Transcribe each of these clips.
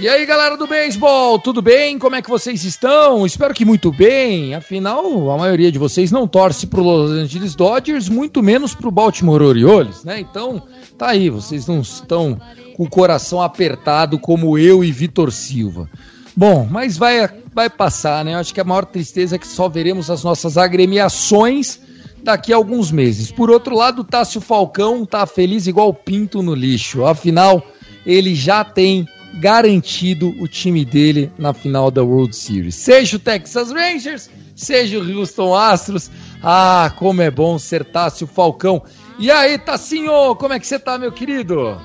E aí, galera do beisebol, tudo bem? Como é que vocês estão? Espero que muito bem. Afinal, a maioria de vocês não torce pro Los Angeles Dodgers, muito menos pro Baltimore Orioles, né? Então, tá aí, vocês não estão com o coração apertado como eu e Vitor Silva. Bom, mas vai, vai passar, né? Eu acho que a maior tristeza é que só veremos as nossas agremiações daqui a alguns meses. Por outro lado, Tássio Falcão tá feliz igual pinto no lixo. Afinal, ele já tem garantido o time dele na final da World Series. Seja o Texas Rangers, seja o Houston Astros. Ah, como é bom ser Tássio Falcão. E aí, Tassinho, como é que você tá, meu querido?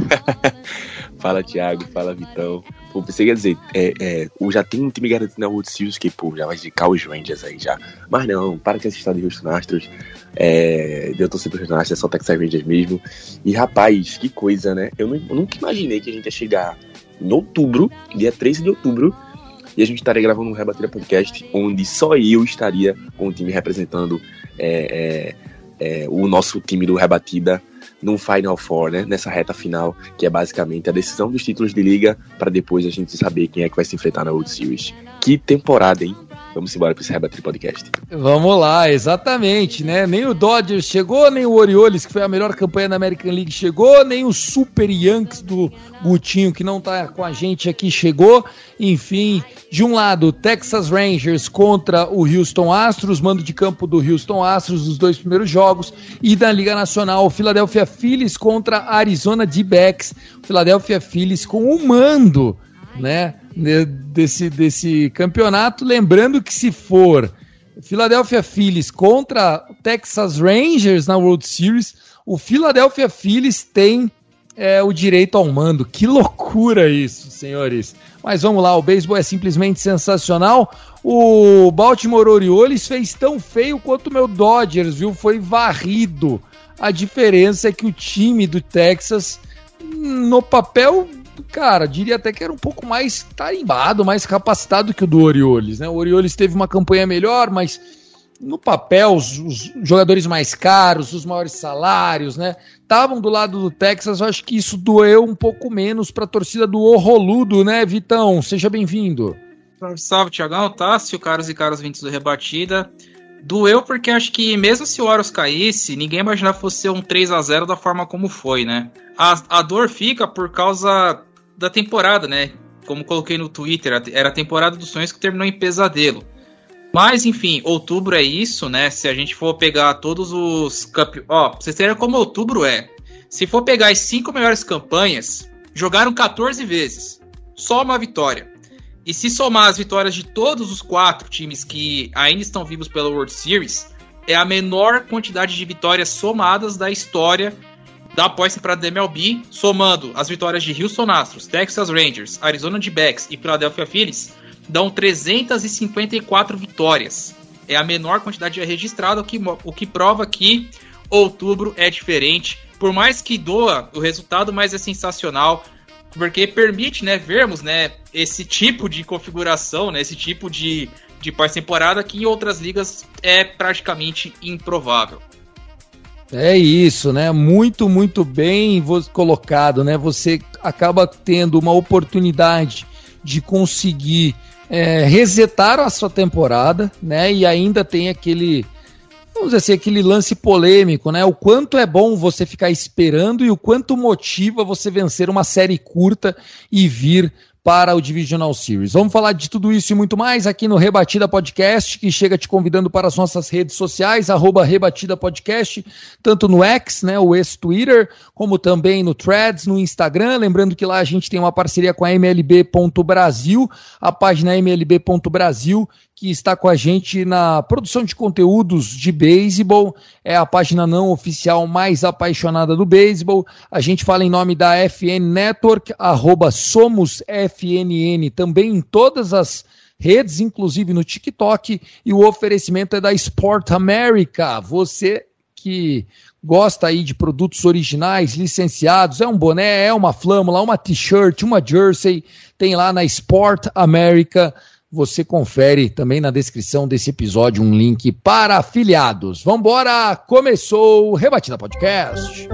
fala, Thiago, fala, Vitão. Pô, pensei que ia dizer, é, é, já tem um time garantido na World Series que, pô, já vai indicar os Rangers aí já. Mas não, para que assistir de Houston Astros. É, eu tô sempre Houston Astros, é só Texas Rangers mesmo. E, rapaz, que coisa, né? Eu, nu- eu nunca imaginei que a gente ia chegar em outubro, dia 13 de outubro, e a gente estaria gravando um Rebatida Podcast, onde só eu estaria com o time representando é, é, é, o nosso time do Rebatida num Final Four, né? Nessa reta final, que é basicamente a decisão dos títulos de liga, para depois a gente saber quem é que vai se enfrentar na World Series. Que temporada, hein? Vamos embora para esse Rebatida Podcast. Vamos lá, exatamente, né? Nem o Dodgers chegou, nem o Orioles, que foi a melhor campanha da American League, chegou, nem o Super Yankees do Gutinho, que não tá com a gente aqui, chegou. Enfim, de um lado, Texas Rangers contra o Houston Astros, mando de campo do Houston Astros nos dois primeiros jogos, e da Liga Nacional, Philadelphia Phillies contra Arizona D-Backs. Philadelphia Phillies com o mando, né? De- Desse, desse campeonato. Lembrando que se for Philadelphia Phillies contra Texas Rangers na World Series, o Philadelphia Phillies tem é, o direito ao mando. Que loucura isso, senhores. Mas vamos lá, o beisebol é simplesmente sensacional. O Baltimore Orioles fez tão feio quanto o meu Dodgers, viu? Foi varrido. A diferença é que o time do Texas, no papel, cara, diria até que era um pouco mais tarimbado, mais capacitado que o do Orioles, né? O Orioles teve uma campanha melhor, mas no papel, os, os jogadores mais caros, os maiores salários, né? Estavam do lado do Texas, eu acho que isso doeu um pouco menos para a torcida do Orroludo, né, Vitão? Seja bem-vindo. Salve, salve, Tiagão, Tássio, caros e caros vintes do Rebatida. Doeu porque acho que mesmo se o Horus caísse, ninguém imaginava fosse um 3 a 0 da forma como foi, né? A, a dor fica por causa da temporada, né? Como coloquei no Twitter, era a temporada dos sonhos que terminou em pesadelo. Mas, enfim, outubro é isso, né? Se a gente for pegar todos os campe... Ó, vocês terem como outubro é. Se for pegar as cinco melhores campanhas, jogaram 14 vezes. Só uma vitória. E se somar as vitórias de todos os quatro times que ainda estão vivos pela World Series, é a menor quantidade de vitórias somadas da história da pós-temporada da MLB, somando as vitórias de Houston Astros, Texas Rangers, Arizona D-Backs e Philadelphia Phillies, dão 354 vitórias. É a menor quantidade registrada, o que, o que prova que outubro é diferente. Por mais que doa o resultado, mas é sensacional porque permite, né, vermos, né, esse tipo de configuração, né, esse tipo de, de pós-temporada que em outras ligas é praticamente improvável. É isso, né? Muito, muito bem colocado, né? Você acaba tendo uma oportunidade de conseguir é, resetar a sua temporada, né? E ainda tem aquele, vamos dizer assim, aquele lance polêmico, né? O quanto é bom você ficar esperando e o quanto motiva você vencer uma série curta e vir para o Divisional Series. Vamos falar de tudo isso e muito mais aqui no Rebatida Podcast, que chega te convidando para as nossas redes sociais, arroba Rebatida Podcast, tanto no X, né, o ex-Twitter, como também no Threads, no Instagram. Lembrando que lá a gente tem uma parceria com a MLB.Brasil, a página MLB.Brasil, que está com a gente na produção de conteúdos de beisebol, é a página não oficial mais apaixonada do beisebol. A gente fala em nome da FN Network, arroba Somos FNN, também em todas as redes, inclusive no TikTok, e o oferecimento é da Sport America. Você que gosta aí de produtos originais, licenciados, é um boné, é uma flâmula, uma t-shirt, uma jersey, tem lá na Sport America. Você confere também na descrição desse episódio um link para afiliados. Vambora! Começou o Rebatida Podcast.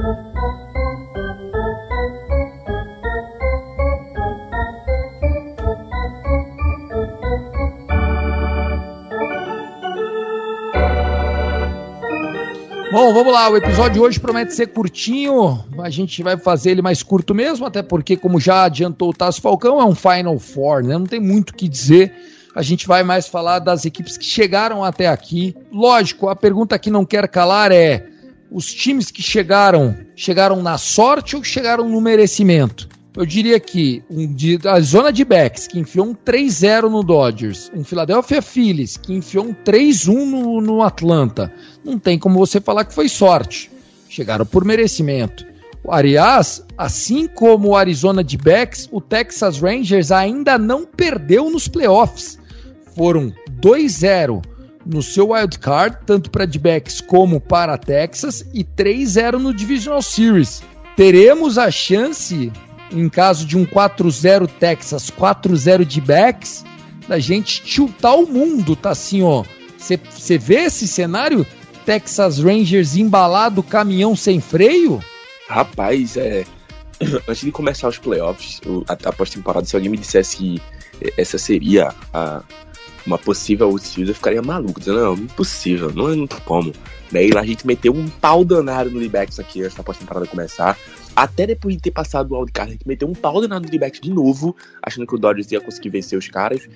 Bom, vamos lá. O episódio hoje promete ser curtinho. A gente vai fazer ele mais curto mesmo, até porque, como já adiantou o Tasso Falcão, é um Final Four, né? Não tem muito o que dizer. A gente vai mais falar das equipes que chegaram até aqui. Lógico, a pergunta que não quer calar é: os times que chegaram, chegaram na sorte ou chegaram no merecimento? Eu diria que um, de, a zona de backs, que enfiou um 3-0 no Dodgers, um Philadelphia Phillies, que enfiou um 3-1 no, no Atlanta, não tem como você falar que foi sorte. Chegaram por merecimento. Aliás, assim como o Arizona de backs, o Texas Rangers ainda não perdeu nos playoffs. Foram 2-0 no seu wild card, tanto para D-backs como para Texas, e 3-0 no Divisional Series. Teremos a chance em caso de um 4-0 Texas, 4-0 de backs, da gente tiltar o mundo, tá assim, ó. Você vê esse cenário? Texas Rangers embalado, caminhão sem freio? Rapaz, é. Antes de começar os playoffs, a, a pós-temporada, se alguém me dissesse que essa seria a, uma possível outfield, eu ficaria maluco, dizendo, não, impossível, não, não tem como. Daí lá a gente meteu um pau danado no D-backs aqui antes da pós-temporada começar até depois de ter passado o wildcard, a gente meteu um pau danado de back de novo, achando que o Dodgers ia conseguir vencer os caras.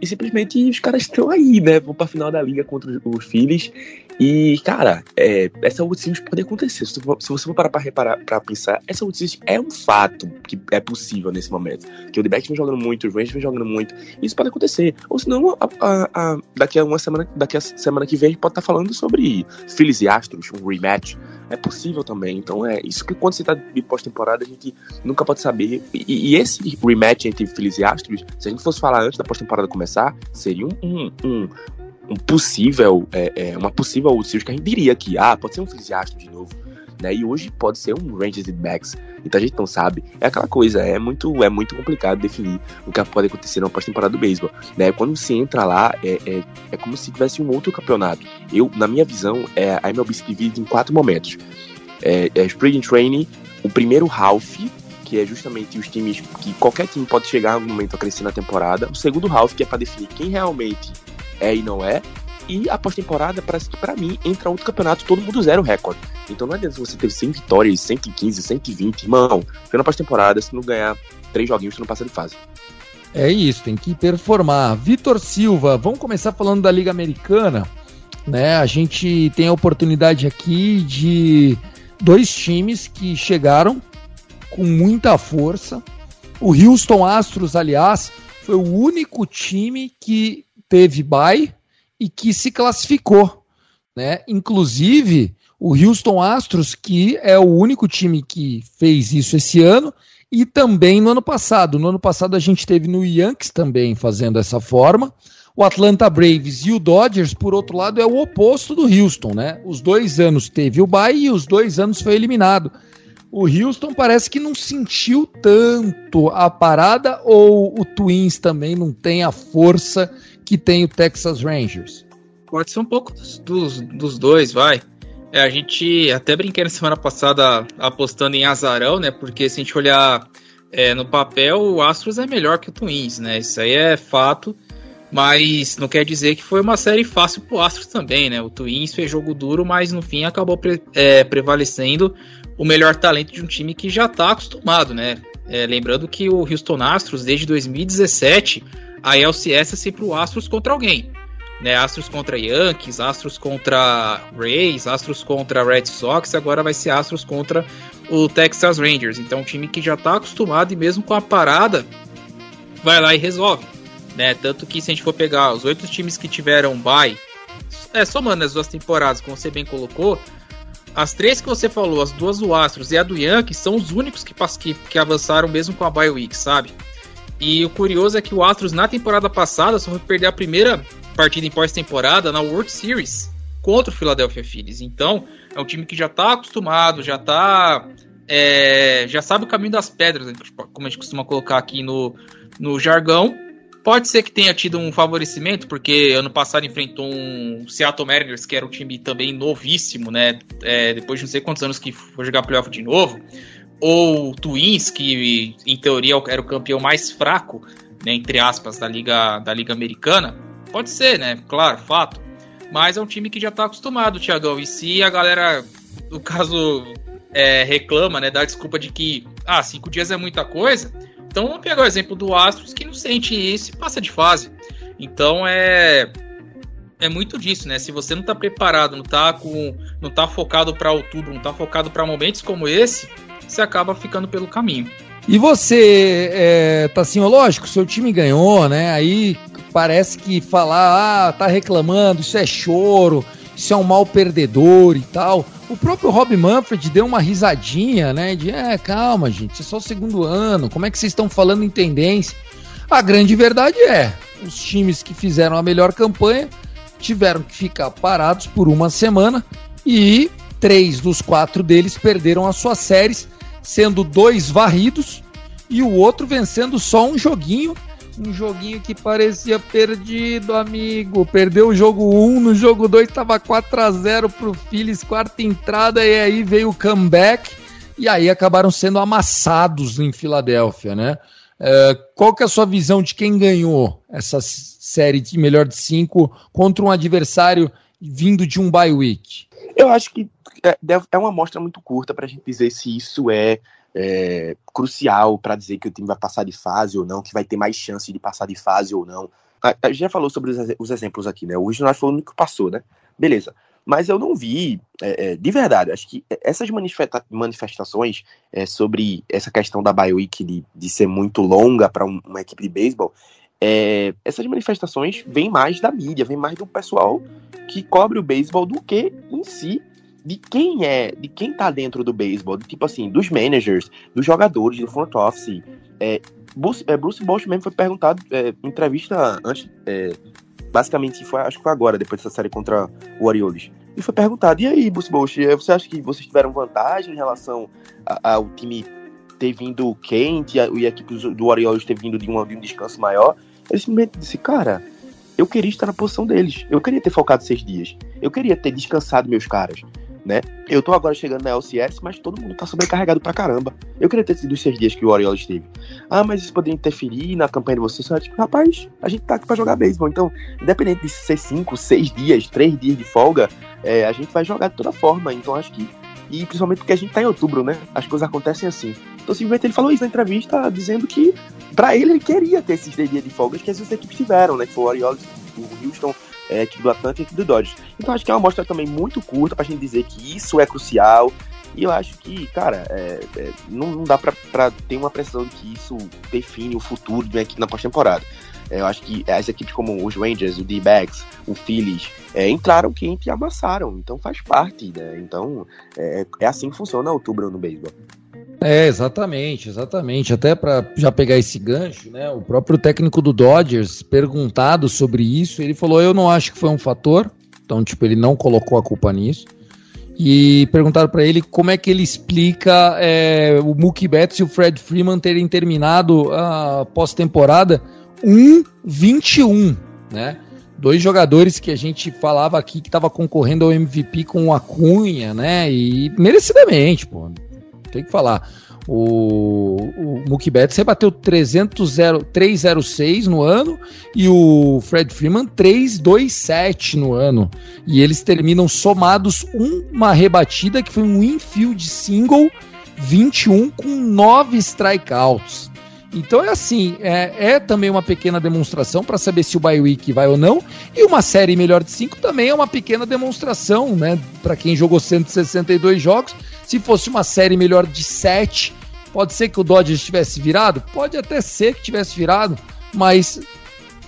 E simplesmente os caras estão aí, né? Vão pra final da liga contra os Phillies. E, cara, é, essa World Series pode acontecer. Se, se você for parar pra, reparar, pra pensar, essa World Series é um fato que é possível nesse momento. Que o The vem jogando muito, os Rangers vem jogando muito. Isso pode acontecer. Ou senão, a, a, a, daqui a uma semana, daqui a semana que vem, a gente pode estar tá falando sobre Phillies e Astros, um rematch é possível também. Então é isso que quando você tá de pós-temporada, a gente nunca pode saber. E, e, esse rematch entre Phillies e Astros, se a gente fosse falar antes da pós-temporada começar, seria um, um, um, um possível, é, é, uma possível Series que a gente diria que, ah, pode ser um Astros de novo né? E hoje pode ser um Rangers e Backs. Então a gente não sabe. É aquela coisa, é muito, é muito complicado definir o que pode acontecer na pós-temporada do beisebol, né? Quando você entra lá, é, é, é, como se tivesse um outro campeonato. Eu, na minha visão, é, a MLB se divide em quatro momentos. É, é Spring Training, o primeiro half, que é justamente os times que qualquer time pode chegar no momento a crescer na temporada. O segundo half, que é para definir quem realmente é e não é. E a pós-temporada, parece que pra mim, entra outro campeonato, todo mundo zero recorde. Então não adianta você ter 100 vitórias, 115, 120. Irmão, na pós-temporada, se não ganhar três joguinhos, você não passa de fase. É isso, tem que performar. Vitor Silva, vamos começar falando da Liga Americana. Né? A gente tem a oportunidade aqui de dois times que chegaram com muita força. O Houston Astros, aliás, foi o único time que teve bye e que se classificou. Né? Inclusive, o Houston Astros, que é o único time que fez isso esse ano, e também no ano passado. No ano passado a gente teve no Yankees também fazendo dessa forma. O Atlanta Braves e o Dodgers, por outro lado, é o oposto do Houston, né? Os dois anos teve o bye e os dois anos foi eliminado. O Houston parece que não sentiu tanto a parada ou o Twins também não tem a força que tem o Texas Rangers? Pode ser um pouco dos, dos, dos dois, vai. É, a gente até brinquei na semana passada apostando em azarão, né? Porque se a gente olhar é, no papel, o Astros é melhor que o Twins, né? Isso aí é fato. Mas não quer dizer que foi uma série fácil pro Astros também, né? O Twins fez jogo duro, mas no fim acabou pre é, prevalecendo o melhor talento de um time que já tá acostumado, né? É, lembrando que o Houston Astros, desde 2017, a LCS é sempre o Astros contra alguém. Né, Astros contra Yankees, Astros contra Rays, Astros contra Red Sox, agora vai ser Astros contra o Texas Rangers. Então, um time que já está acostumado e mesmo com a parada, vai lá e resolve. Né? Tanto que se a gente for pegar os oito times que tiveram bye, é, somando as duas temporadas, como você bem colocou, as três que você falou, as duas do Astros e a do Yankees, são os únicos que, que, que avançaram mesmo com a bye week, sabe? E o curioso é que o Astros na temporada passada só foi perder a primeira partida em pós-temporada na World Series contra o Philadelphia Phillies. Então, é um time que já está acostumado, já tá. É, já sabe o caminho das pedras, como a gente costuma colocar aqui no, no jargão. Pode ser que tenha tido um favorecimento, porque ano passado enfrentou um Seattle Mariners, que era um time também novíssimo, né? É, depois de não sei quantos anos que foi jogar playoff de novo. Ou Twins, que em teoria era o campeão mais fraco, né, entre aspas, da Liga, da Liga Americana. Pode ser, né? Claro, fato. Mas é um time que já tá acostumado, Thiagão. E se a galera, no caso, é, reclama, né? Dá desculpa de que, ah, cinco dias é muita coisa. Então vamos pegar o exemplo do Astros que não sente isso e passa de fase. Então é. É muito disso, né? Se você não tá preparado, não tá com. não tá focado para outubro, não tá focado para momentos como esse, você acaba ficando pelo caminho. E você, é, tá assim, lógico, seu time ganhou, né? Aí parece que falar, ah, tá reclamando, isso é choro, isso é um mal perdedor e tal. O próprio Rob Manfred deu uma risadinha, né? De, é, calma, gente, é só o segundo ano, como é que vocês estão falando em tendência? A grande verdade é, os times que fizeram a melhor campanha tiveram que ficar parados por uma semana e três dos quatro deles perderam as suas séries, sendo dois varridos e o outro vencendo só um joguinho um joguinho que parecia perdido, amigo. Perdeu o jogo 1, no jogo 2 tava 4 a 0 pro Phillies, quarta entrada e aí veio o comeback e aí acabaram sendo amassados em Filadélfia, né? É, qual que é a sua visão de quem ganhou essa série de melhor de cinco contra um adversário vindo de um bye week? Eu acho que é, é uma amostra muito curta para a gente dizer se isso é é, crucial para dizer que o time vai passar de fase ou não, que vai ter mais chance de passar de fase ou não. A, a gente já falou sobre os, os, exemplos aqui, né? O Regional foi o único que passou, né? Beleza. Mas eu não vi, é, é, de verdade, acho que essas manifesta manifestações é, sobre essa questão da BioWeek de, de ser muito longa para um, uma equipe de beisebol, é, essas manifestações vêm mais da mídia, vêm mais do pessoal que cobre o beisebol do que em si de quem é, de quem tá dentro do beisebol, tipo assim, dos managers, dos jogadores, do front office. É, Bruce, é, Bruce Bosch mesmo foi perguntado é, em entrevista antes, é, basicamente foi, acho que foi agora, depois dessa série contra o Orioles. E foi perguntado, e aí, Bruce Bosch, é, você acha que vocês tiveram vantagem em relação ao time ter vindo quente e a, equipe do Orioles ter vindo de, uma, de um descanso maior? Ele simplesmente disse, cara, eu queria estar na posição deles. Eu queria ter focado seis dias. Eu queria ter descansado meus caras né? Eu tô agora chegando na LCS, mas todo mundo tá sobrecarregado pra caramba. Eu queria ter sido os seis dias que o Orioles teve. Ah, mas isso poderia interferir na campanha de vocês. Tipo, rapaz, a gente tá aqui pra jogar beisebol. Então, independente de ser cinco, seis dias, três dias de folga, é, a gente vai jogar de toda forma. Então, acho que. E principalmente porque a gente tá em outubro, né? As coisas acontecem assim. Então, simplesmente ele falou isso na entrevista, dizendo que, pra ele, ele queria ter esses três dias de folga que as equipes tiveram, né? Que foi o Orioles, o Houston é, equipe do Atlanta e equipe do Dodgers. Então acho que é uma amostra também muito curta pra gente dizer que isso é crucial. E eu acho que, cara, é, é, não, não, dá pra, pra, ter uma pressão de que isso define o futuro de uma equipe na pós-temporada. É, eu acho que as equipes como os Rangers, o D-Backs, o Phillies, é, entraram quente e amassaram. Então faz parte, né? Então é, é assim que funciona outubro no beisebol. É, exatamente, exatamente. Até para já pegar esse gancho, né? O próprio técnico do Dodgers, perguntado sobre isso, ele falou: Eu não acho que foi um fator. Então, tipo, ele não colocou a culpa nisso. E perguntaram para ele como é que ele explica é, o Mookie Betts e o Fred Freeman terem terminado a pós-temporada 1-21, né? Dois jogadores que a gente falava aqui que estava concorrendo ao MVP com o Acunha, né? E merecidamente, pô tem que falar. O, o Mookie Betts rebateu 300, 306 no ano e o Fred Freeman 327 no ano. E eles terminam somados uma rebatida que foi um infield single 21 com 9 strikeouts. Então é assim, é, é também uma pequena demonstração para saber se o bye vai ou não. E uma série melhor de 5 também é uma pequena demonstração, né? Para quem jogou 162 jogos. Se fosse uma série melhor de 7, pode ser que o Dodgers tivesse virado? Pode até ser que tivesse virado, mas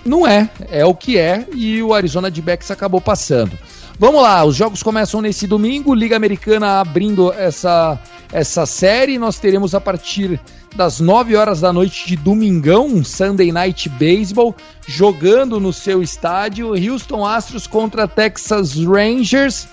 não é, é o que é e o Arizona de Backs acabou passando. Vamos lá, os jogos começam nesse domingo, Liga Americana abrindo essa, essa série. Nós teremos a partir das 9 horas da noite de domingão, um Sunday Night Baseball, jogando no seu estádio, Houston Astros contra Texas Rangers.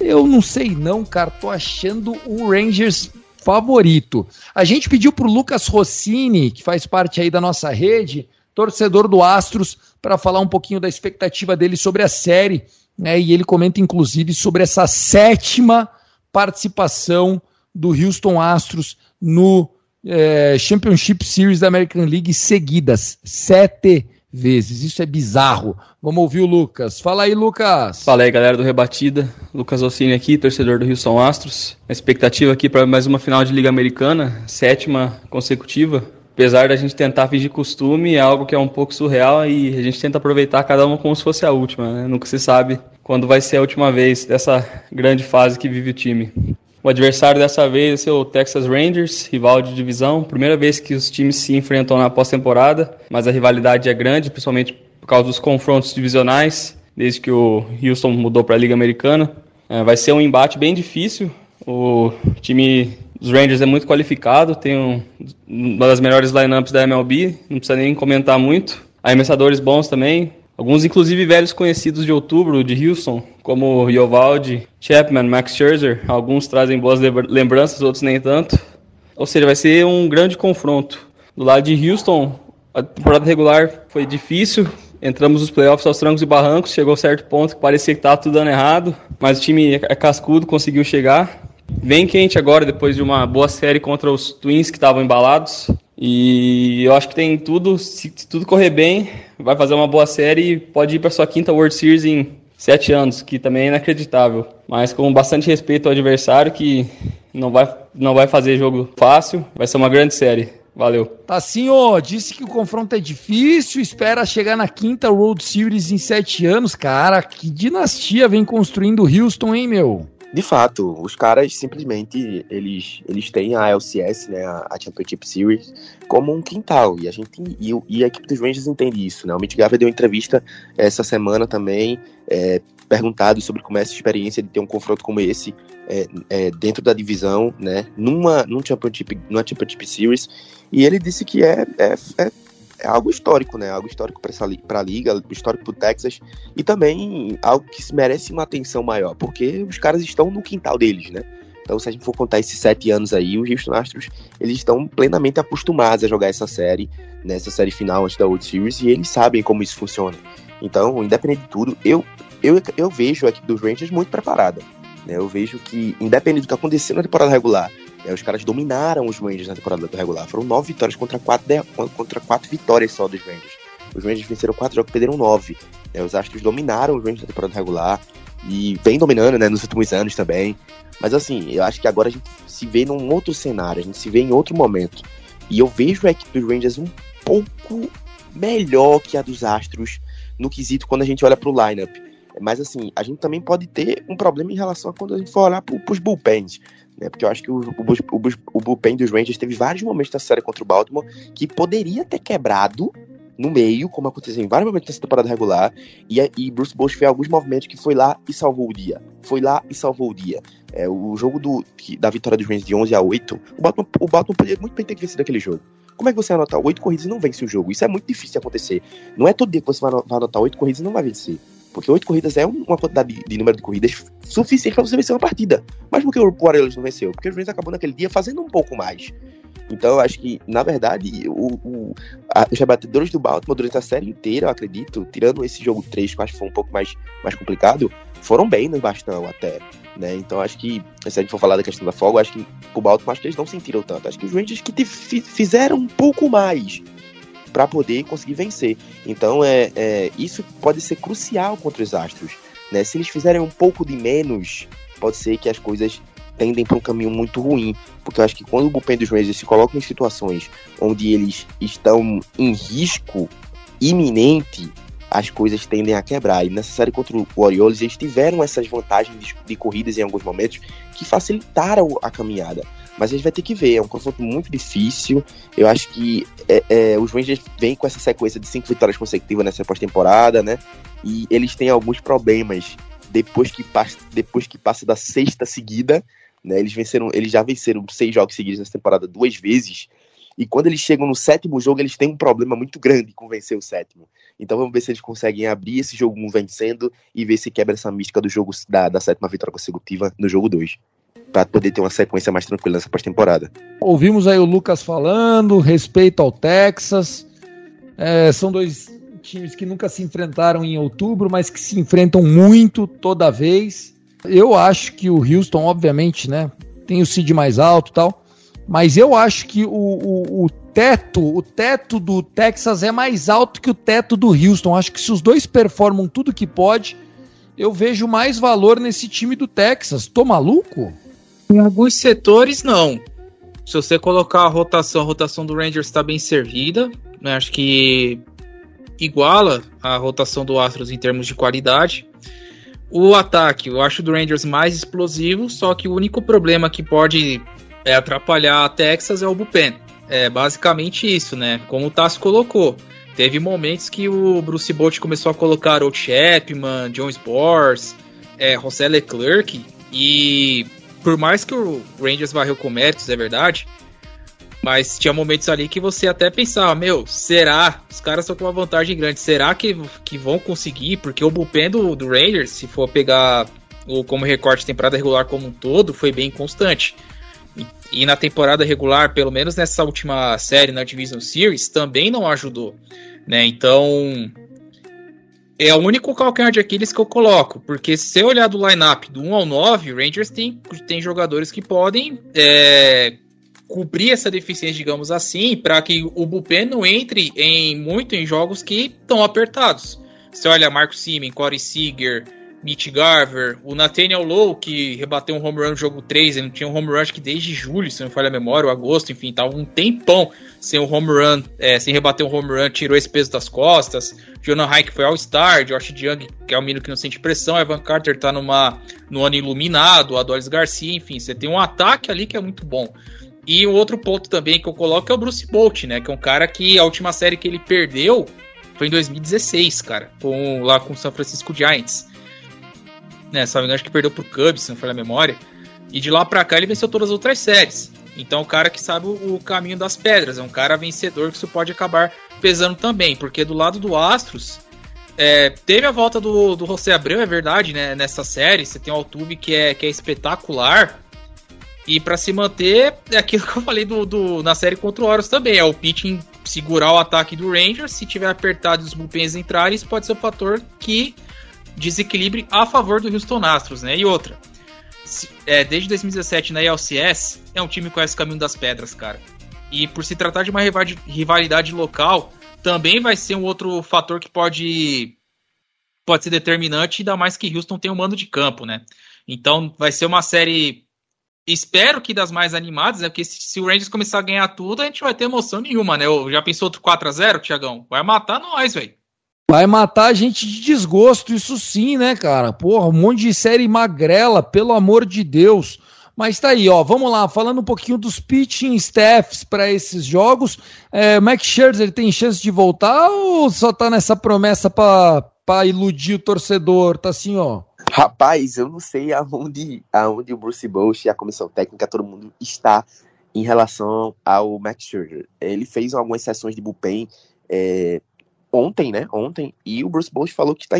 Eu não sei não, cara, tô achando o Rangers favorito. A gente pediu pro Lucas Rossini, que faz parte aí da nossa rede, torcedor do Astros, para falar um pouquinho da expectativa dele sobre a série, né? E ele comenta inclusive sobre essa sétima participação do Houston Astros no é, Championship Series da American League seguidas, sete vezes. Isso é bizarro. Vamos ouvir o Lucas. Fala aí, Lucas. Fala aí, galera do Rebatida. Lucas Ossini aqui, torcedor do Houston Astros. A expectativa aqui para mais uma final de Liga Americana, sétima consecutiva. Apesar da gente tentar fingir costume, é algo que é um pouco surreal e a gente tenta aproveitar cada uma como se fosse a última. Né? Nunca se sabe quando vai ser a última vez dessa grande fase que vive o time. O adversário dessa vez é o Texas Rangers, rival de divisão. Primeira vez que os times se enfrentam na pós-temporada, mas a rivalidade é grande, principalmente por causa dos confrontos divisionais, desde que o Houston mudou para a Liga Americana. É, vai ser um embate bem difícil. O time dos Rangers é muito qualificado, tem um, uma das melhores lineups da MLB, não precisa nem comentar muito. Arremessadores bons também, Alguns, inclusive, velhos conhecidos de outubro de Houston, como Yovaldi, Chapman, Max Scherzer. Alguns trazem boas lembranças, outros nem tanto. Ou seja, vai ser um grande confronto. Do lado de Houston, a temporada regular foi difícil. Entramos nos playoffs aos trancos e barrancos. Chegou a certo ponto que parecia que estava tudo dando errado. Mas o time é cascudo, conseguiu chegar. Vem quente agora, depois de uma boa série contra os Twins que estavam embalados. E eu acho que tem tudo, se tudo correr bem, vai fazer uma boa série e pode ir para sua quinta World Series em sete anos, que também é inacreditável. Mas com bastante respeito ao adversário, que não vai, não vai fazer jogo fácil, vai ser uma grande série. Valeu. Tá sim, ó, disse que o confronto é difícil, espera chegar na quinta World Series em sete anos. Cara, que dinastia vem construindo Houston, hein, meu? De fato, os caras simplesmente eles, eles têm a LCS, né, a Championship Series, como um quintal. E a gente e, e a equipe dos Rangers entende isso, né? O Mitch Garver deu entrevista essa semana também, é, perguntado sobre como é essa experiência de ter um confronto como esse é, é, dentro da divisão, né? Numa, num championship, numa Championship Series. E ele disse que é, é, é algo histórico, né? Algo histórico para a liga, histórico para o Texas e também algo que merece uma atenção maior, porque os caras estão no quintal deles, né? Então, se a gente for contar esses sete anos aí, os Houston Astros eles estão plenamente acostumados a jogar essa série, nessa né? série final antes da World Series, e eles sabem como isso funciona. Então, independente de tudo, eu, eu, eu vejo a equipe dos Rangers muito preparada. Né? Eu vejo que, independente do que aconteceu na temporada regular, é, os caras dominaram os Rangers na temporada regular. Foram nove vitórias contra quatro, de... contra quatro vitórias só dos Rangers. Os Rangers venceram quatro jogos e perderam nove. É, os Astros dominaram os Rangers na temporada regular e vem dominando né, nos últimos anos também. Mas assim, eu acho que agora a gente se vê num outro cenário, a gente se vê em outro momento. E eu vejo a equipe dos Rangers um pouco melhor que a dos Astros no quesito quando a gente olha para o lineup. Mas assim, a gente também pode ter um problema em relação a quando a gente for olhar para os bullpens né? Porque eu acho que o, o, o, o bullpen dos Rangers teve vários momentos na série contra o Baltimore que poderia ter quebrado no meio, como aconteceu em vários momentos nessa temporada regular, e, e Bruce Bosch fez alguns movimentos que foi lá e salvou o dia. Foi lá e salvou o dia. É, o jogo do, que, da vitória dos Rangers de 11 a 8, o Baltimore, o Baltimore poderia muito bem ter vencido aquele jogo. Como é que você anota oito corridas e não vence o jogo? Isso é muito difícil de acontecer. Não é todo dia que você vai anotar oito corridas e não vai vencer. Porque oito corridas é uma quantidade de, de número de corridas suficiente para você vencer uma partida. Mas por que o Orioles não venceu? Porque o Rangers acabou naquele dia fazendo um pouco mais. Então eu acho que, na verdade, o, o, a, os rebatedores do Baltimore durante a série inteira, eu acredito, tirando esse jogo 3, que eu acho que foi um pouco mais, mais complicado, foram bem no bastão até. Né? Então acho que, se a gente for falar da questão da folga, acho que o Baltimore acho que eles não sentiram tanto. Acho que os Rangers que te, fizeram um pouco mais para poder conseguir vencer. Então, é, é, isso pode ser crucial contra os Astros. Né? Se eles fizerem um pouco de menos, pode ser que as coisas tendem para um caminho muito ruim. Porque eu acho que quando o bullpen dos Rangers se coloca em situações onde eles estão em risco iminente, as coisas tendem a quebrar. E nessa série contra o Orioles, eles tiveram essas vantagens de, de corridas em alguns momentos que facilitaram a caminhada. Mas a gente vai ter que ver, é um confronto muito difícil. Eu acho que é, é, os Rangers vêm com essa sequência de cinco vitórias consecutivas nessa pós-temporada, né? E eles têm alguns problemas depois que passa, depois que passa da sexta seguida, né? Eles venceram, eles já venceram seis jogos seguidos nessa temporada duas vezes. E quando eles chegam no sétimo jogo, eles têm um problema muito grande com vencer o sétimo. Então vamos ver se eles conseguem abrir esse jogo 1 vencendo e ver se quebra essa mística do jogo da, da sétima vitória consecutiva no jogo 2. Para poder ter uma sequência mais tranquila nessa pós-temporada. Ouvimos aí o Lucas falando, respeito ao Texas. É, são dois times que nunca se enfrentaram em outubro, mas que se enfrentam muito toda vez. Eu acho que o Houston, obviamente, né, tem o seed mais alto e tal, mas eu acho que o, o, o, teto, o teto do Texas é mais alto que o teto do Houston. Acho que se os dois performam tudo que pode, eu vejo mais valor nesse time do Texas. Tô maluco? Em alguns setores, não. Se você colocar a rotação, a rotação do Rangers está bem servida. Né? Acho que iguala a rotação do Astros em termos de qualidade. O ataque, eu acho do Rangers mais explosivo, só que o único problema que pode é, atrapalhar a Texas é o bullpen. É basicamente isso, né? Como o Tassi colocou. Teve momentos que o Bruce Bolt começou a colocar o Chapman, John Spores, é, José Leclerc, e por mais que o Rangers varreu com méritos, é verdade, mas tinha momentos ali que você até pensava, meu, será? Os caras estão com uma vantagem grande, será que, que vão conseguir? Porque o bullpen do, do Rangers, se for pegar o como recorte de temporada regular como um todo, foi bem constante. E na temporada regular, pelo menos nessa última série na Division Series, também não ajudou. Né? Então, é o único calcanhar de Aquiles que eu coloco, porque se você olhar do lineup do 1 ao 9, o Rangers tem, tem jogadores que podem é, cobrir essa deficiência, digamos assim, para que o bullpen não entre em muito em jogos que estão apertados. Você olha Marco Simen, Corey Seager, Mitch Garver, o Nathaniel Lowe, que rebateu um home run no jogo 3, ele não tinha um home run acho que desde julho, se não me falha a memória, ou agosto, enfim, tava um tempão sem um home run, é, sem rebater um home run, tirou esse peso das costas. Jonah Hike foi All-Star, Josh Young, que é um menino que não sente pressão, Evan Carter tá numa, no ano iluminado, Adolis Garcia, enfim, você tem um ataque ali que é muito bom. E o outro ponto também que eu coloco é o Bruce Bolt, né, que é um cara que a última série que ele perdeu foi em 2016, cara, com, lá com o San Francisco Giants né? Só acho que perdeu pro Cubs, se não for a memória. E de lá pra cá ele venceu todas as outras séries. Então um cara que sabe o, caminho das pedras, é um cara vencedor que isso pode acabar pesando também, porque do lado do Astros, é, teve a volta do, do José Abreu, é verdade, né? Nessa série, você tem o Altuve que é, que é espetacular. E para se manter, é aquilo que eu falei do, do, na série contra o Horus também, é o pitching segurar o ataque do Rangers, se tiver apertado e os bullpens entrarem, isso pode ser um fator que desequilíbrio a favor do Houston Astros, né? E outra, é, desde 2017 na ELCS, é um time que conhece o caminho das pedras, cara. E por se tratar de uma rivalidade local, também vai ser um outro fator que pode pode ser determinante, ainda mais que Houston tem um mando de campo, né? Então vai ser uma série, espero que das mais animadas, né? Porque se, o Rangers começar a ganhar tudo, a gente vai ter emoção nenhuma, né? Já pensou outro 4 a 0 Tiagão? Vai matar nós, velho. Vai matar a gente de desgosto, isso sim, né, cara? Porra, um monte de série magrela, pelo amor de Deus. Mas tá aí, ó. Vamos lá, falando um pouquinho dos pitching staffs para esses jogos. É, Max Scherzer tem chance de voltar ou só tá nessa promessa para iludir o torcedor? Tá assim, ó. Rapaz, eu não sei aonde, aonde o Bruce Bosch e a comissão técnica, todo mundo está em relação ao Max Scherzer. Ele fez algumas sessões de bullpen é, ontem, né? Ontem, e o Bruce Bowles falou que está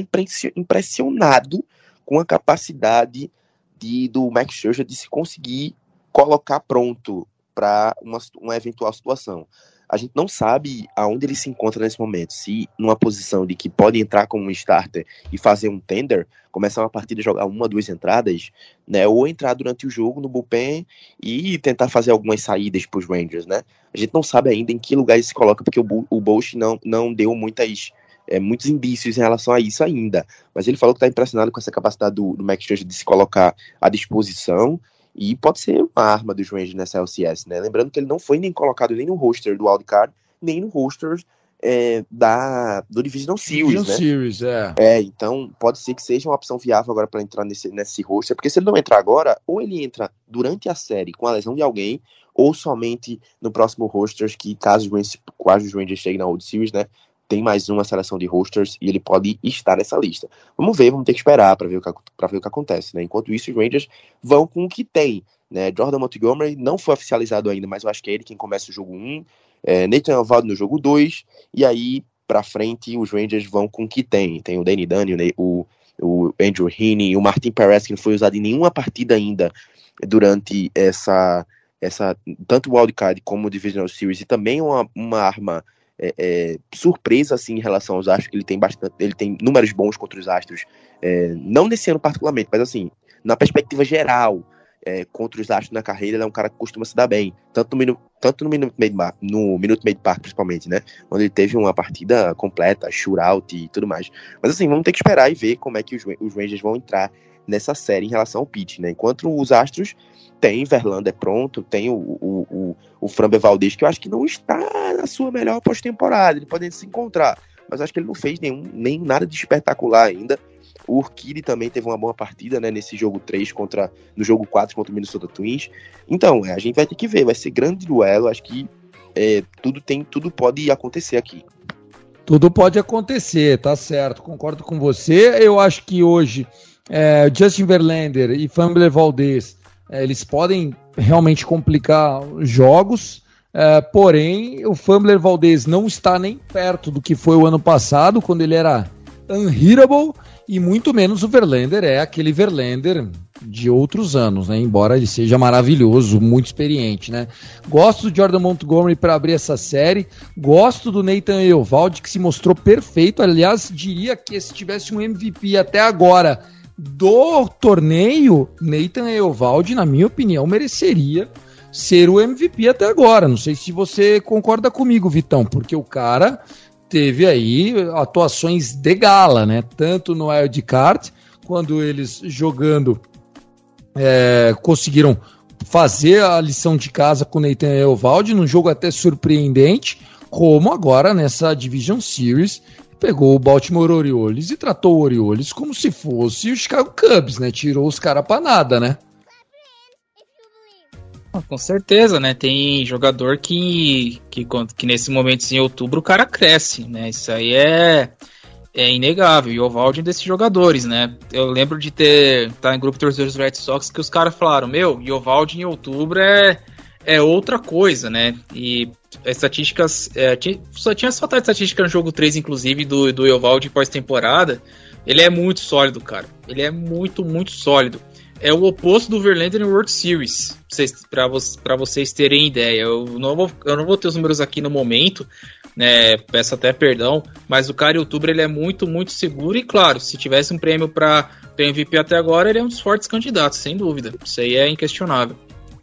impressionado com a capacidade de, do Max Scherzer de se conseguir colocar pronto para uma, uma eventual situação a gente não sabe aonde ele se encontra nesse momento. Se numa posição de que pode entrar como um starter e fazer um tender, começar uma partida e jogar uma, duas entradas, né? Ou entrar durante o jogo no bullpen e tentar fazer algumas saídas para os Rangers, né? A gente não sabe ainda em que lugar ele se coloca, porque o, o não, não deu muitas. É, muitos indícios em relação a isso ainda. Mas ele falou que está impressionado com essa capacidade do, do Max Scherzer de se colocar à disposição e pode ser uma arma dos Rangers nessa LCS, né? Lembrando que ele não foi nem colocado nem no roster do wildcard, nem no roster é, da, do Divisional Series, Division né? Series, é. É, então pode ser que seja uma opção viável agora para entrar nesse, nesse roster, porque se ele não entrar agora, ou ele entra durante a série com a lesão de alguém, ou somente no próximo rosters, que caso os Rangers, caso os Rangers cheguem na World Series, né, tem mais uma seleção de rosters e ele pode estar nessa lista. Vamos ver, vamos ter que esperar para ver, o que, ver o que acontece, né? Enquanto isso, os Rangers vão com o que tem, né? Jordan Montgomery não foi oficializado ainda, mas eu acho que é ele quem começa o jogo 1, é, Nathan Alvado no jogo 2, e aí para frente os Rangers vão com o que tem. Tem o Danny Dunn, o, o Andrew Heaney, o Martin Perez, que não foi usado em nenhuma partida ainda durante essa, essa tanto o Wildcard como o Divisional Series, e também uma, uma arma é, é, surpresa assim em relação aos Astros, que ele tem bastante, ele tem números bons contra os Astros, é, não nesse ano particularmente, mas assim, na perspectiva geral, é, contra os Astros na carreira, ele é um cara que costuma se dar bem, tanto no tanto no Minuto Maid, no Minuto Maid Park, principalmente, né? Onde ele teve uma partida completa, shootout e tudo mais. Mas assim, vamos ter que esperar e ver como é que os, os Rangers vão entrar nessa série em relação ao pitch, né? Enquanto os Astros tem Verlander pronto, tem o, o, o, o Framber Valdez, que eu acho que não está na sua melhor pós-temporada, ele pode se encontrar, mas acho que ele não fez nenhum, nem nada de espetacular ainda. O Urquide também teve uma boa partida, né, nesse jogo 3 contra no jogo 4 contra o Minnesota Twins. Então, é, a gente vai ter que ver, vai ser grande duelo, acho que é, tudo tem, tudo pode acontecer aqui. Tudo pode acontecer, tá certo, concordo com você. Eu acho que hoje é, Justin Verlander e Fambler Valdez, é, eles podem realmente complicar jogos, é, porém o Fambler Valdez não está nem perto do que foi o ano passado, quando ele era unhittable, e muito menos o Verlander é aquele Verlander de outros anos, né? Embora ele seja maravilhoso, muito experiente, né? Gosto do Jordan Montgomery para abrir essa série, gosto do Nathan Eovaldi que se mostrou perfeito. Aliás, diria que se tivesse um MVP até agora do torneio, Nathan Eovaldi, na minha opinião, mereceria ser o MVP até agora. Não sei se você concorda comigo, Vitão, porque o cara teve aí atuações de gala, né? Tanto no Wild Card, quando eles jogando é, conseguiram fazer a lição de casa com o Nathan Eovaldi, num jogo até surpreendente, como agora nessa Division Series, pegou o Baltimore Orioles e tratou o Orioles como se fosse o Chicago Cubs, né? Tirou os caras pra nada, né? Ah, com certeza, né? Tem jogador que, que, que nesse momento em outubro o cara cresce, né? Isso aí é, é inegável. E o Valde é desses jogadores, né? Eu lembro de ter tá em grupo de torcedores do Red Sox que os caras falaram: Meu, o Valde em outubro é, é outra coisa, né? E estatísticas. É, tinha, só tinha soltado estatística no jogo 3, inclusive, do, do Eovaldi pós-temporada. Ele é muito sólido, cara. Ele é muito, muito sólido. É o oposto do Verlander no World Series, para vocês, terem ideia. Eu não, vou, eu não vou ter os números aqui no momento, né? Peço até perdão, mas o cara outubro ele é muito, muito seguro. E claro, se tivesse um prêmio para MVP até agora, ele é um dos fortes candidatos, sem dúvida. Isso aí é inquestionável.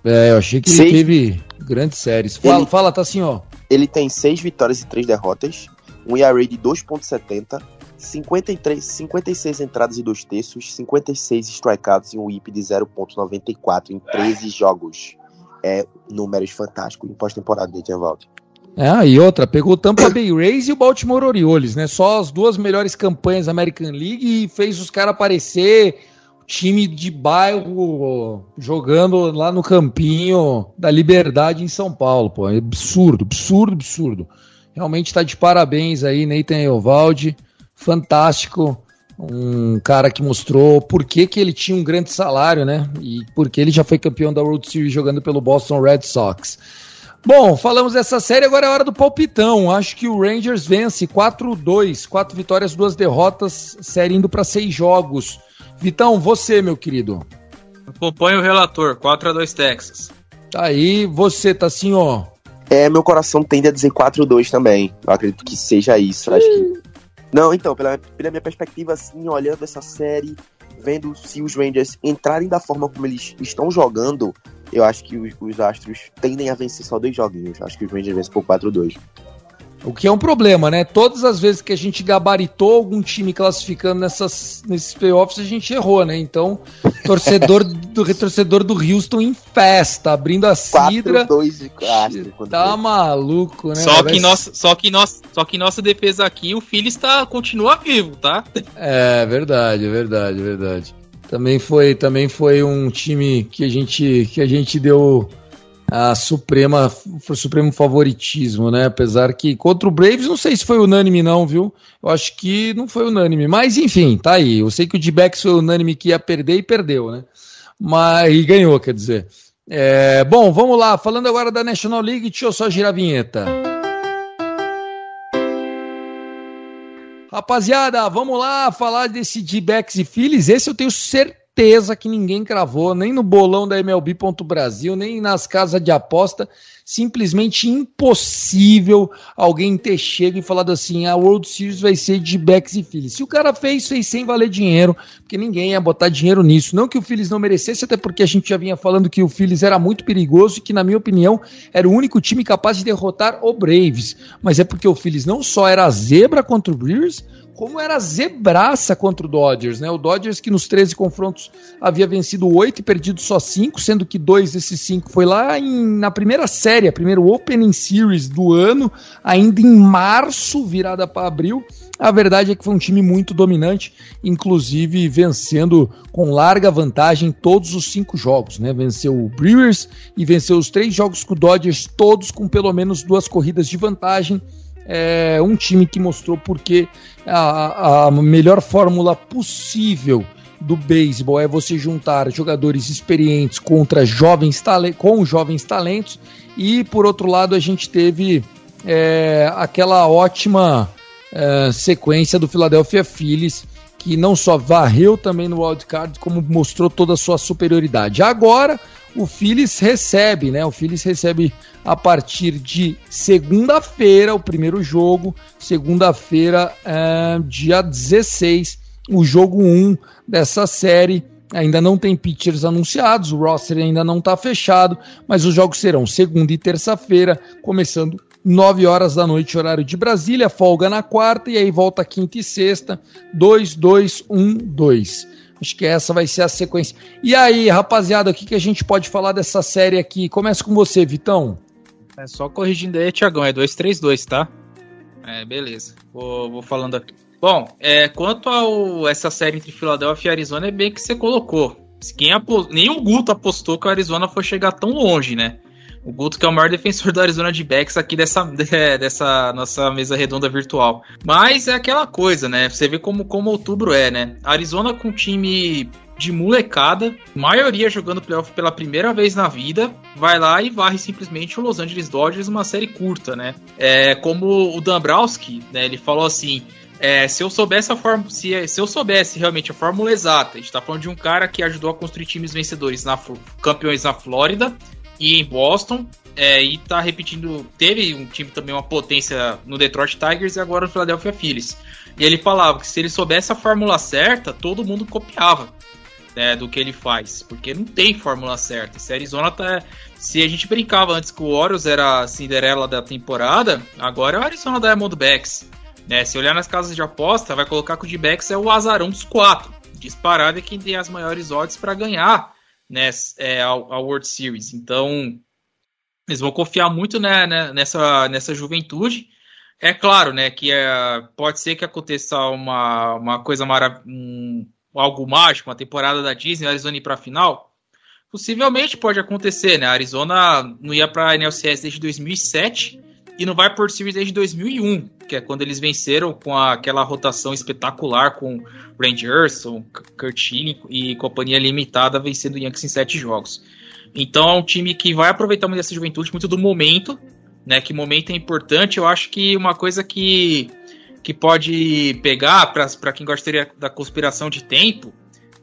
É, eu achei que ele teve grandes séries. Fala, ele, fala, tá assim, ó. Ele tem seis vitórias e três derrotas, um ERA de 2.70, 53, 56 entradas e dois terços, 56 strikeouts e um whip de 0.94 em 13 jogos. É números fantásticos em pós-temporada de Evaldo. É, e outra, pegou o Tampa Bay Rays e o Baltimore Orioles, né? Só as duas melhores campanhas da American League e fez os caras aparecer time de bairro jogando lá no campinho da Liberdade em São Paulo, pô. É absurdo, absurdo, absurdo. Realmente está de parabéns aí, Nathan Eovaldi. Fantástico. Um cara que mostrou por que, que ele tinha um grande salário, né? E porque ele já foi campeão da World Series jogando pelo Boston Red Sox. Bom, falamos dessa série, agora é hora do palpitão. Acho que o Rangers vence 4-2, quatro vitórias, duas derrotas, série indo para seis jogos. Vitão, você, meu querido. Acompanho o relator, 4 a 2 Texas. Tá aí, você tá assim, ó. É, meu coração tende a dizer 4 a 2 também. Eu acredito que seja isso. Acho que... Não, então, pela, pela minha perspectiva, assim, olhando essa série, vendo se os Rangers entrarem da forma como eles estão jogando, eu acho que os, os Astros tendem a vencer só dois joguinhos. Acho que os Rangers vencem por 4 a 2 o que é um problema, né? Todas as vezes que a gente gabaritou algum time classificando nessas, nesses playoffs, a gente errou, né? Então, torcedor do torcedor do Houston em festa, abrindo a cidra. 4, 2 e 4, tá maluco, né? Só que, nossa, só, que nossa, só que nossa defesa aqui, o Phillies tá, continua vivo, tá? É verdade, é verdade, é verdade. Também foi, também foi um time que a gente, que a gente deu a suprema, o supremo favoritismo, né? Apesar que contra o Braves, não sei se foi unânime não, viu? Eu acho que não foi unânime, mas enfim, tá aí. Eu sei que o D-backs foi unânime que ia perder e perdeu, né? Mas e ganhou, quer dizer. É, bom, vamos lá. Falando agora da National League, deixa eu só girar a vinheta. Rapaziada, vamos lá falar desse D-backs e Phillies. Esse eu tenho certeza certeza que ninguém cravou, nem no bolão da MLB.Brasil, nem nas casas de aposta. Simplesmente impossível alguém ter chego e falado assim: a World Series vai ser de backs e Phillies. Se o cara fez, fez sem valer dinheiro, porque ninguém ia botar dinheiro nisso. Não que o Phillies não merecesse, até porque a gente já vinha falando que o Phillies era muito perigoso e que, na minha opinião, era o único time capaz de derrotar o Braves. Mas é porque o Phillies não só era zebra contra o Brewers, como era zebraça contra o Dodgers, né? O Dodgers que nos 13 confrontos havia vencido 8 e perdido só 5, sendo que dois desses 5 foi lá em, na primeira série, a primeira Opening Series do ano, ainda em março, virada para abril. A verdade é que foi um time muito dominante, inclusive vencendo com larga vantagem todos os cinco jogos, né? Venceu o Brewers e venceu os três jogos com o Dodgers, todos com pelo menos duas corridas de vantagem é um time que mostrou porque a, a melhor fórmula possível do beisebol é você juntar jogadores experientes contra jovens com jovens talentos. E por outro lado a gente teve é, aquela ótima é, sequência do Philadelphia Phillies que não só varreu também no wildcard como mostrou toda a sua superioridade. Agora o Phillies recebe, né? O Phillies recebe a partir de segunda-feira o primeiro jogo, segunda-feira, é, dia 16, o jogo 1 dessa série. Ainda não tem pitchers anunciados, o roster ainda não está fechado, mas os jogos serão segunda e terça-feira, começando 9 horas da noite, horário de Brasília, folga na quarta e aí volta quinta e sexta, 2, 2, 1, 2. Acho que essa vai ser a sequência. E aí, rapaziada, o que, que a gente pode falar dessa série aqui? Começa com você, Vitão. É só corrigindo aí, Tiagão, é 2-3-2, tá? É, beleza. Vou, vou falando aqui. Bom, é, quanto a essa série entre Filadélfia e Arizona, é bem que você colocou. Quem apost... Nem o Guto apostou que o Arizona foi chegar tão longe, né? O Guto, que é o maior defensor do Arizona de backs aqui dessa, dessa nossa mesa redonda virtual. Mas é aquela coisa, né? Você vê como, como outubro é, né? Arizona com time de molecada, maioria jogando playoff pela primeira vez na vida, vai lá e varre simplesmente o Los Angeles Dodgers uma série curta, né? É como o Dambrowski, né? Ele falou assim: é, se eu soubesse a forma, se, se eu soubesse realmente a fórmula exata, a gente tá falando de um cara que ajudou a construir times vencedores na campeões na Flórida e em Boston. É, e tá repetindo. Teve um time também, uma potência no Detroit Tigers e agora no Philadelphia Phillies. E ele falava que se ele soubesse a fórmula certa, todo mundo copiava né, do que ele faz. Porque não tem fórmula certa. Se a Arizona tá. Se a gente brincava antes que o Orioles era a Cinderela da temporada, agora é o Arizona Diamondbacks. Né? Se olhar nas casas de aposta, vai colocar que o D-Backs é o azarão dos quatro. Disparado é quem tem as maiores odds para ganhar né, é, a, a, World Series. Então, eles vão confiar muito né, né, nessa, nessa juventude. É claro, né, que é, pode ser que aconteça uma, uma coisa maravilhosa, um, algo mágico, uma temporada da Disney, Arizona ir para a final. Possivelmente pode acontecer, né? A Arizona não ia para a NLCS desde 2007 e não vai por Series desde 2001, que é quando eles venceram com a, aquela rotação espetacular com Urson, Kurt e companhia limitada vencendo o Yankees em sete jogos. Então é um time que vai aproveitar muito dessa juventude, muito do momento, né? Que momento é importante. Eu acho que uma coisa que, que pode pegar para quem gostaria da conspiração de tempo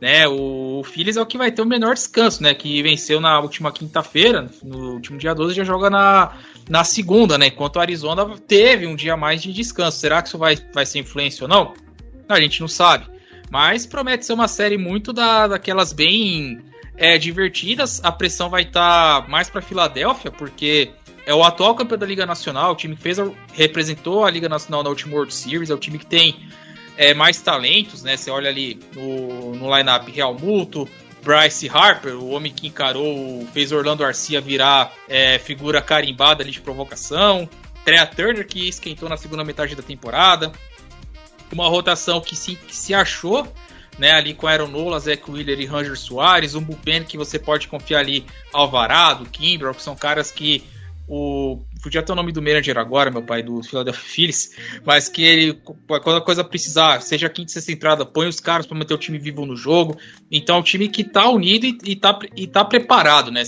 né? O Phillies é o que vai ter o menor descanso, né? Que venceu na última quinta-feira, no último dia 12, já joga na, na segunda, né? Enquanto o Arizona teve um dia mais de descanso. Será que isso vai, vai ser influência ou não? A gente não sabe. Mas promete ser uma série muito da, daquelas bem é, divertidas. A pressão vai estar tá mais para Filadélfia, porque é o atual campeão da Liga Nacional, o time que fez, representou a Liga Nacional na última World Series, é o time que tem é, mais talentos, né? Você olha ali no, no line-up Real Muto, Bryce Harper, o homem que encarou, fez Orlando Arcia virar é, figura carimbada ali de provocação. Trea Turner, que esquentou na segunda metade da temporada. Uma rotação que se, que se achou né? Ali com Aaron Nola, Zach Wheeler e Ranger Soares, um bullpen que você pode confiar ali Alvarado, Kimbrel, que são caras que o. Podia ter o nome do manager agora, meu pai, do Philadelphia Phillies, mas que ele, quando a coisa precisar, seja quinta sexta entrada, põe os caras para manter o time vivo no jogo. Então, é um time que tá unido e, e, tá, e tá preparado, né?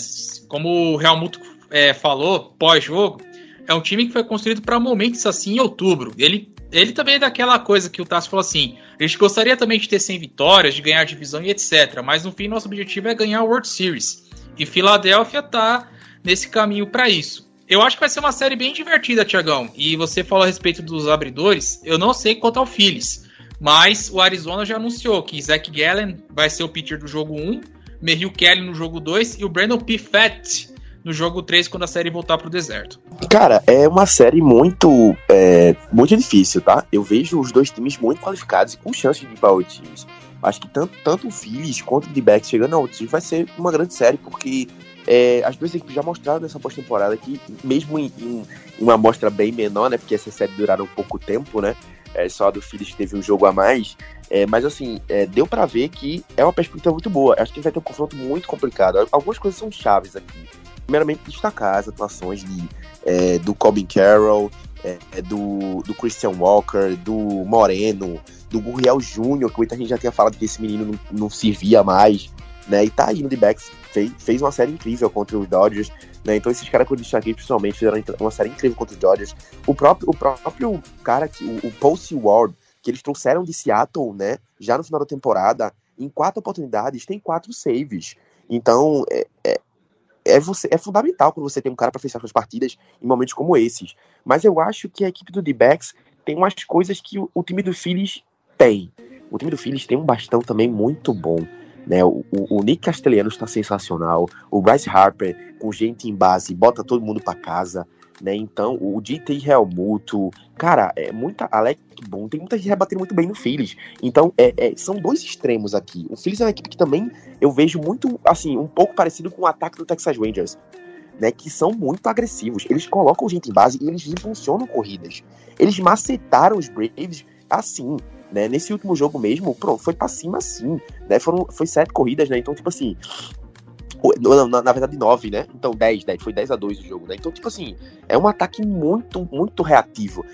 Como o Helmut é, falou, pós-jogo, é um time que foi construído para momentos assim em outubro. Ele, ele também é daquela coisa que o Tassi falou assim: a gente gostaria também de ter 100 vitórias, de ganhar divisão e etc. Mas no fim, nosso objetivo é ganhar o World Series. E Filadélfia tá nesse caminho para isso. Eu acho que vai ser uma série bem divertida, Tiagão. E você falou a respeito dos abridores. Eu não sei quanto ao Phillies. Mas o Arizona já anunciou que Zach Gallen vai ser o pitcher do jogo 1, Merrill Kelly no jogo 2 e o Brandon P. Fett no jogo 3 quando a série voltar pro deserto. Cara, é uma série muito, é, muito difícil, tá? Eu vejo os dois times muito qualificados e com chance de ir para outros times. Acho que tanto, tanto o Phillies quanto o D-Back chegando ao time vai ser uma grande série, porque é, as duas equipes já mostraram nessa pós-temporada que, mesmo em, em, uma amostra bem menor, né? Porque essa série duraram pouco tempo, né? É, só a do Phillies teve um jogo a mais. É, mas assim, é, deu para ver que é uma perspectiva muito boa. Acho que vai ter um confronto muito complicado. Algumas coisas são chaves aqui. Primeiramente, destacar as atuações de, é, do Colin Carroll, é, do, do Christian Walker, do Moreno, do Gurriel Júnior, que muita gente já tinha falado que esse menino não, não servia mais né? E tá indo de backs, fez, fez uma série incrível contra os Dodgers, né? Então esses caras que eu destaquei principalmente fizeram uma série incrível contra os Dodgers. O próprio, o próprio cara, que, o, o Paul Ward, que eles trouxeram de Seattle, né? Já no final da temporada, em quatro oportunidades, tem quatro saves. Então, é, é, é, você, é fundamental quando você tem um cara para fechar suas partidas em momentos como esses. Mas eu acho que a equipe do D-Backs tem umas coisas que o, o time do Phillies tem. O time do Phillies tem um bastão também muito bom. Né? O, o, Nick Castellanos está sensacional. O Bryce Harper, com gente em base, bota todo mundo para casa. Né? Então, o Dieter Helmuto, cara, é muita. Alec bom, tem muita gente rebatendo muito bem no Phillies. Então, é, é, são dois extremos aqui. O Phillies é uma equipe que também eu vejo muito, assim, um pouco parecido com o ataque do Texas Rangers. Né, que são muito agressivos. Eles colocam gente em base e eles impulsionam corridas. Eles macetaram os Braves assim. Né? Nesse último jogo mesmo, pronto, foi pra cima sim. Né? Foram, foi sete corridas, né? Então, tipo assim. Na, na, verdade, nove, né? Então, dez, dez, foi 10 a 2 o jogo, né? Então, tipo assim, é um ataque muito, muito reativo.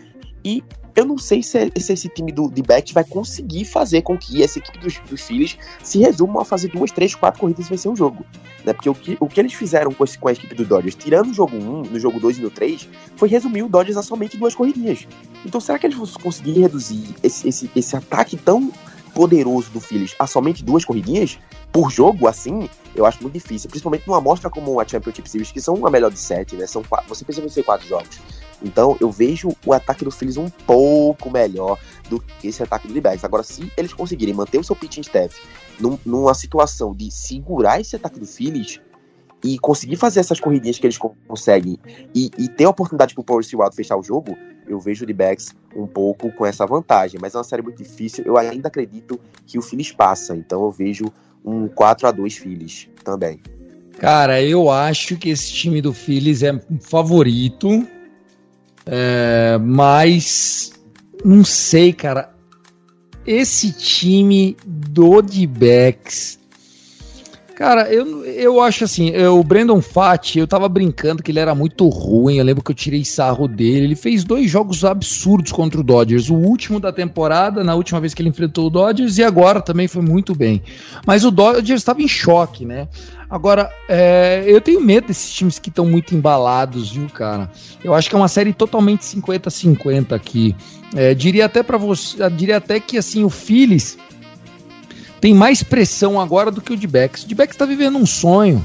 E eu não sei se, se esse time do, de Beck vai conseguir fazer com que essa equipe dos, dos Phillies se resuma a fazer duas, três, quatro corridas e vencer um jogo. Né? Porque o que, o que eles fizeram com, esse, com a equipe do Dodgers, tirando o jogo 1, no jogo 2 e no 3, foi resumir o Dodgers a somente duas corridinhas. Então será que eles vão conseguir reduzir esse, esse, esse ataque tão poderoso do Phillies a somente duas corridinhas por jogo, assim, eu acho muito difícil. Principalmente numa amostra como a Championship Series, que são a melhor de sete, né? São quatro, você precisa vencer quatro jogos. Então eu vejo o ataque do Phillies um pouco melhor do que esse ataque do D-Backs. Agora, se eles conseguirem manter o seu pitching staff num, numa situação de segurar esse ataque do Phillies e conseguir fazer essas corridinhas que eles conseguem e, e ter a oportunidade pro Paul Wild fechar o jogo, eu vejo o D-Backs um pouco com essa vantagem. Mas é uma série muito difícil. Eu ainda acredito que o Phillies passa. Então eu vejo um 4 a 2 Phillies também. Cara, eu acho que esse time do Phillies é favorito. É, mas não sei, cara. Esse time do D-Backs Cara, eu, eu acho assim, eu, o Brandon Fati, eu tava brincando que ele era muito ruim, eu lembro que eu tirei sarro dele, ele fez dois jogos absurdos contra o Dodgers, o último da temporada, na última vez que ele enfrentou o Dodgers, e agora também foi muito bem. Mas o Dodgers estava em choque, né? Agora, é, eu tenho medo desses times que estão muito embalados, viu, cara? Eu acho que é uma série totalmente 50-50 aqui. É, diria até para você, diria até que assim, o Phillies tem mais pressão agora do que o Bex. O Bex tá vivendo um sonho.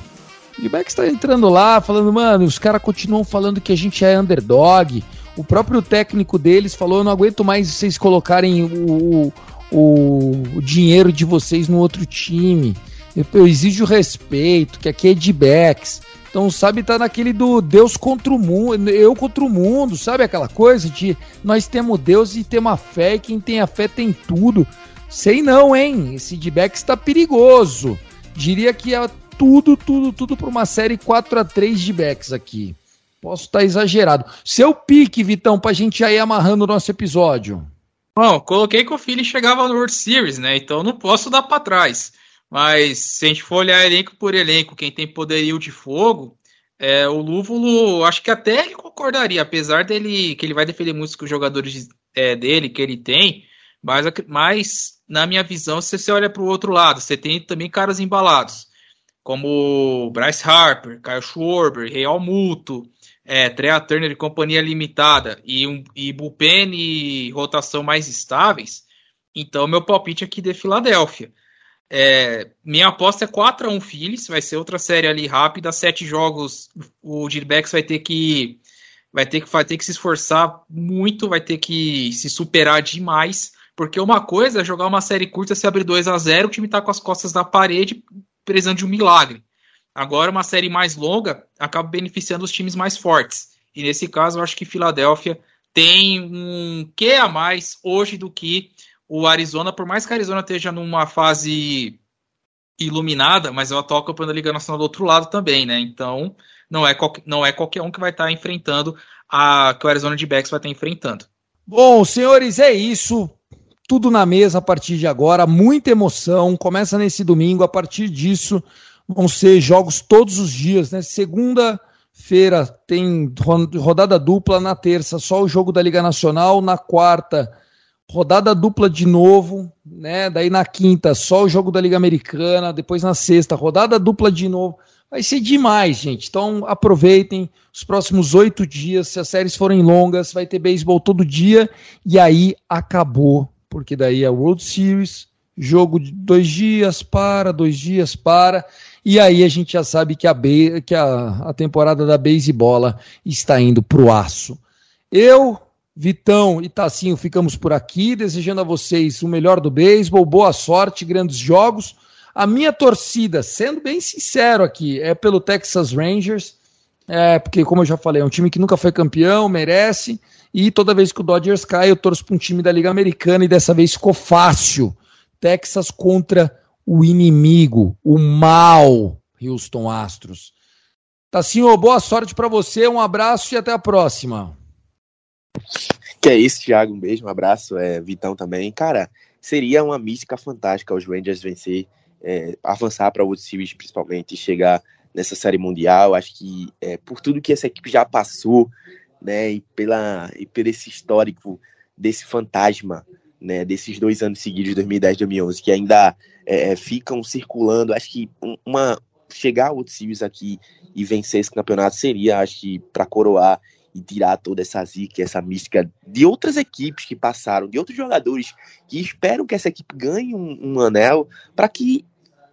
O Bex tá entrando lá, falando, mano, os caras continuam falando que a gente é underdog. O próprio técnico deles falou: eu não aguento mais vocês colocarem o, o, o dinheiro de vocês no outro time. Eu, eu exijo respeito, que aqui é de backs. Então, sabe, tá naquele do Deus contra o mundo, eu contra o mundo, sabe aquela coisa de nós temos Deus e temos a fé, e quem tem a fé tem tudo. Sei não, hein? Esse D-back está perigoso. Diria que é tudo, tudo, tudo para uma série 4 a 3 de backs aqui. Posso estar exagerado. Seu pique, Vitão, para a gente já ir amarrando o nosso episódio. Bom, coloquei que o Philly chegava no World Series, né? Então não posso dar para trás. Mas se a gente for olhar elenco por elenco, quem tem poderio de fogo, é, o Lúvulo, acho que até ele concordaria, apesar dele que ele vai defender muito com os jogadores é, dele que ele tem, mas, mas na minha visão, se você olha para o outro lado, você tem também caras embalados, como Bryce Harper, Kyle Schwarber, Real Muto, é, Trea Turner e companhia limitada e, um, e bullpen e rotação mais estáveis, então meu palpite aqui de Filadélfia. É, minha aposta é 4x1 Phillies, vai ser outra série ali rápida, sete jogos, o Dirbex vai ter que vai ter que vai ter que se esforçar muito, vai ter que se superar demais, porque uma coisa é jogar uma série curta, se abrir 2 a 0 o time tá com as costas da parede, precisando de um milagre. Agora, uma série mais longa acaba beneficiando os times mais fortes. E nesse caso, eu acho que Filadélfia tem um quê a mais hoje do que o Arizona, por mais que a Arizona esteja numa fase iluminada, mas ela toca para a Liga Nacional do outro lado também, né? Então, não é, qualquer, não é qualquer um que vai estar enfrentando a que o Arizona de Backs vai estar enfrentando. Bom, senhores, é isso. Tudo na mesa a partir de agora, muita emoção. Começa nesse domingo, a partir disso vão ser jogos todos os dias, né? Segunda-feira tem rodada dupla, na terça só o jogo da Liga Nacional, na quarta rodada dupla de novo, né? Daí na quinta só o jogo da Liga Americana, depois na sexta rodada dupla de novo. Vai ser demais, gente. Então aproveitem os próximos oito dias. Se as séries forem longas, vai ter beisebol todo dia e aí acabou, porque daí é World Series, jogo de dois dias para, dois dias para. E aí a gente já sabe que a, que a, a temporada da base bola está indo para o aço. Eu, Vitão e Tacinho ficamos por aqui, desejando a vocês o melhor do beisebol, boa sorte, grandes jogos. A minha torcida, sendo bem sincero aqui, é pelo Texas Rangers, é, porque, como eu já falei, é um time que nunca foi campeão, merece. E toda vez que o Dodgers cai, eu torço para um time da Liga Americana e dessa vez ficou fácil. Texas contra o inimigo, o mal, Houston Astros. Tassinho, boa sorte para você, um abraço e até a próxima. Que é isso, Thiago, um beijo, um abraço, é, Vitão também. Cara, seria uma mística fantástica os Rangers vencer, é, avançar para World Series principalmente, chegar nessa série mundial. Acho que é, por tudo que essa equipe já passou, né, e, pela, e por esse histórico desse fantasma né, desses dois anos seguidos, 2010 e 2011, que ainda é, é, ficam circulando. Acho que uma chegar World Series aqui e vencer esse campeonato seria, acho que, para coroar e tirar toda essa zica, essa mística de outras equipes que passaram, de outros jogadores que esperam que essa equipe ganhe um, um anel, para que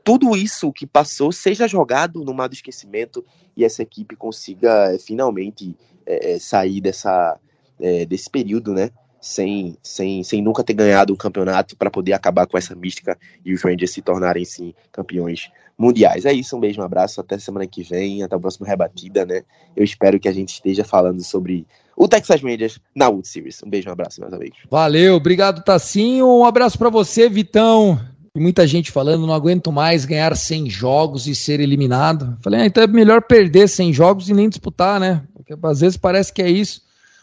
tudo isso que passou seja jogado no mar do esquecimento e essa equipe consiga é, finalmente é, sair dessa, é, desse período, né? sem, sem, sem nunca ter ganhado um campeonato para poder acabar com essa mística e os Rangers se tornarem sim campeões mundiais. É isso, um beijo, um abraço, até semana que vem, até o próximo Rebatida, né? Eu espero que a gente esteja falando sobre o Texas Rangers na World Series. Um beijo, um abraço, meus amigos. Valeu, obrigado, Tassinho. Um abraço para você, Vitão. E muita gente falando, não aguento mais ganhar 100 jogos e ser eliminado. Falei, ah, então é melhor perder 100 jogos e nem disputar, né? Porque às vezes parece que é isso.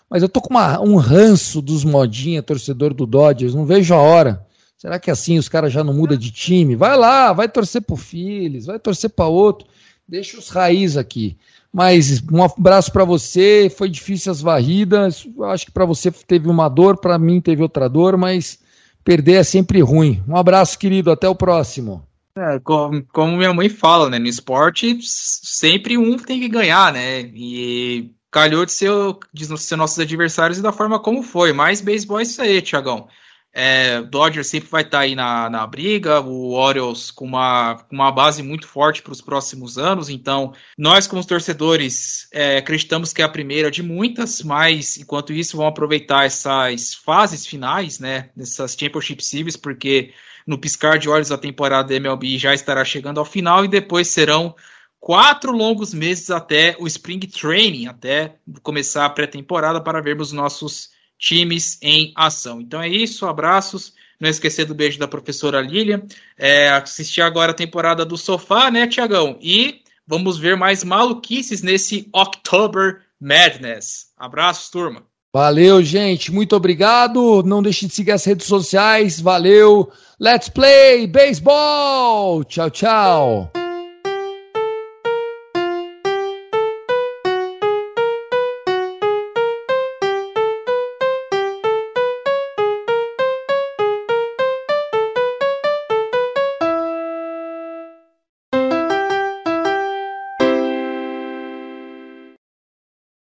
Mas eu tô com uma, um ranço dos modinha, torcedor do Dodgers, não vejo a hora. Será que assim os caras já não mudam de time? Vai lá, vai torcer pro Phillies, vai torcer para outro. Deixa os raiz aqui. Mas um abraço para você. Foi difícil as varridas. Acho que para você teve uma dor, para mim teve outra dor, mas perder é sempre ruim. Um abraço, querido. Até o próximo. É, como, como, minha mãe fala, né? No esporte, sempre um tem que ganhar, né? E calhou de ser, de ser nossos adversários e da forma como foi. Mas beisebol é isso aí, Tiagão. É, Dodgers sempre vai estar tá aí na, na briga, o Orioles com uma, uma base muito forte para os próximos anos, então nós, como torcedores, é, acreditamos que é a primeira de muitas, mas enquanto isso, vão aproveitar essas fases finais, né, dessas Championship Series, porque no piscar de olhos a temporada da MLB já estará chegando ao final e depois serão quatro longos meses até o Spring Training, até começar a pré-temporada para vermos nossos times em ação. Então é isso, abraços. Não esquecer do beijo da professora Lilian. É, assistir agora a temporada do sofá, né, Tiagão? E vamos ver mais maluquices nesse October Madness. Abraços, turma. Valeu, gente. Muito obrigado. Não deixe de seguir as redes sociais. Valeu. Let's play baseball. Tchau, tchau.